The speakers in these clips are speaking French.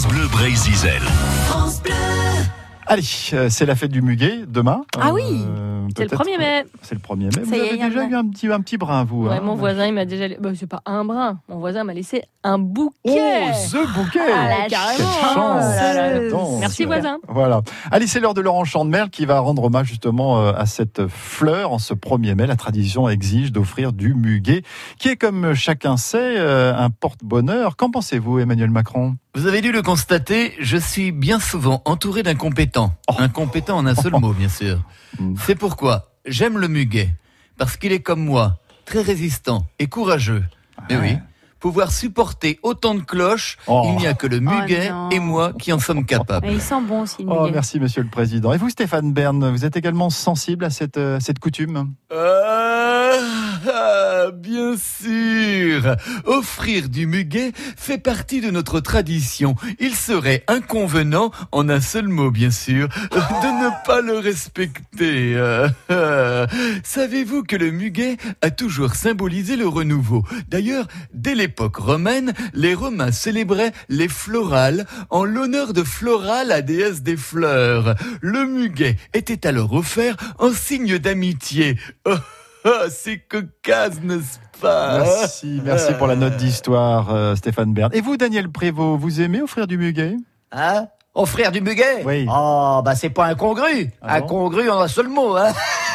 France Bleu Brésil. Allez, euh, c'est la fête du muguet demain. Ah oui, Euh, C'est le peut-être- 1er mai. C'est le 1er mai. Vous Ça y est, avez il y en déjà a. eu un petit, un petit brin, vous. Ouais, hein mon voisin, il m'a déjà. Bah, c'est pas un brin. Mon voisin m'a laissé un bouquet. Oh, the bouquet Ah, carrément. chance Oh là là. Dis donc. Merci, voisin. Voilà. Allez, c'est l'heure de Laurent Chandemerle qui va rendre hommage justement euh, à cette fleur en ce 1er mai. La tradition exige d'offrir du muguet, qui est, comme chacun sait, un porte-bonheur. Qu'en pensez-vous, Emmanuel Macron? Vous avez dû le constater, je suis bien souvent entouré d'incompétents. Oh. Incompétents en un seul mot, bien sûr. Mm. C'est pourquoi j'aime le muguet. Parce qu'il est comme moi, très résistant et courageux. Mais Ouais. oui, pouvoir supporter autant de cloches, Oh. il n'y a que le muguet non. et moi qui en sommes capables. Mais il sent bon aussi, le Oh, muguet. merci, Monsieur le Président. Et vous, Stéphane Bern, vous êtes également sensible à cette, euh, cette coutume? Bien sûr. Offrir du muguet fait partie de notre tradition. Il serait inconvenant, en un seul mot bien sûr, de ne pas le respecter. Savez-vous que le muguet a toujours symbolisé le renouveau? D'ailleurs, dès l'époque romaine, les Romains célébraient les florales en l'honneur de Flora, la déesse des fleurs. Le muguet était alors offert en signe d'amitié. c'est cocasse, n'est-ce pas Merci, merci pour la note d'histoire, euh, Stéphane Bern. Et vous, Daniel Prévost, vous aimez offrir du muguet? Hein? Offrir du muguet? Oui. Oh, bah c'est pas incongru. Ah bon? incongru en un seul mot, hein.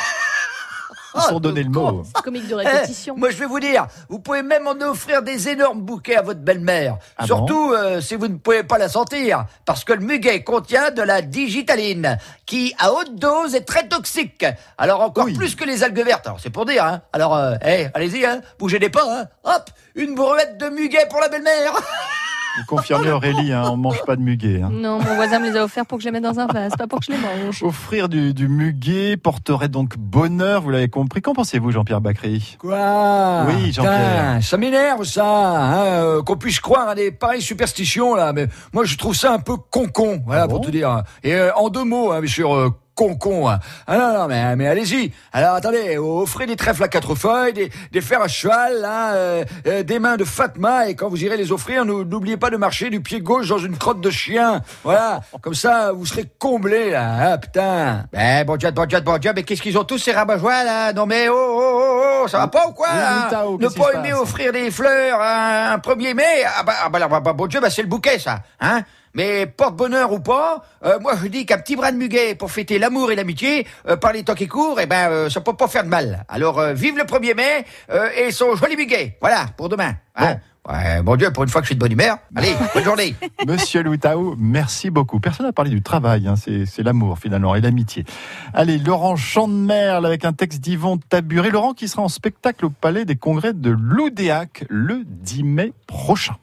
Ils sont donné le mot. Comique de Eh, répétition. moi, je vais vous dire, vous pouvez même en offrir des énormes bouquets à votre belle-mère. Ah Surtout euh, si vous ne pouvez pas la sentir. Parce que le muguet contient de la digitaline, qui, à haute dose, est très toxique. Alors, encore Oui. plus que les algues vertes. Alors, c'est pour dire, hein. Alors, euh, eh, allez-y, hein. Bougez des pas, hein. Hop, une brouette de muguet pour la belle-mère. Vous confirmez, Aurélie, hein, on mange pas de muguet. hein. Non, mon voisin me les a offerts pour que je les mette dans un vase, pas pour que je les mange. Offrir du, du muguet porterait donc bonheur, vous l'avez compris. Qu'en pensez-vous, Jean-Pierre Bacry? Quoi? Oui, Jean-Pierre. Ça m'énerve ça, hein, euh, qu'on puisse croire à des pareilles superstitions là. Mais moi je trouve ça un peu con-con, voilà Ah bon? pour tout dire. Et euh, en deux mots, hein, euh, Con-con. hein. Ah non, non, mais, mais allez-y. Alors attendez, offrez des trèfles à quatre feuilles, des, des fers à cheval, là, euh, euh, des mains de Fatma, et quand vous irez les offrir, nou- n'oubliez pas de marcher du pied gauche dans une crotte de chien. Voilà, comme ça, vous serez comblés, là. Ah, putain. Ben, bon Dieu, bon Dieu, bon Dieu, mais qu'est-ce qu'ils ont tous ces rabat là? Non mais, oh, oh, oh, ça va pas ou quoi là Tao, Ne pas aimer offrir des fleurs un, un 1er mai Ah bah, ah bah, alors, bah, bon Dieu, bah, c'est le bouquet, ça. Hein mais porte-bonheur ou pas, euh, moi je dis qu'un petit brin de muguet pour fêter l'amour et l'amitié, euh, par les temps qui courent, eh ben euh, ça peut pas faire de mal. Alors euh, vive le 1er mai et son joli muguet. Voilà, pour demain. Hein Ouais, bon Dieu, pour une fois que je suis de bonne humeur. Allez, bonne journée. Monsieur Loutao, merci beaucoup. Personne n'a parlé du travail, hein, c'est l'amour finalement et l'amitié. Allez, Laurent Chandemerle avec un texte d'Yvon Taburé. Laurent qui sera en spectacle au Palais des Congrès de Loudéac le 10 mai prochain.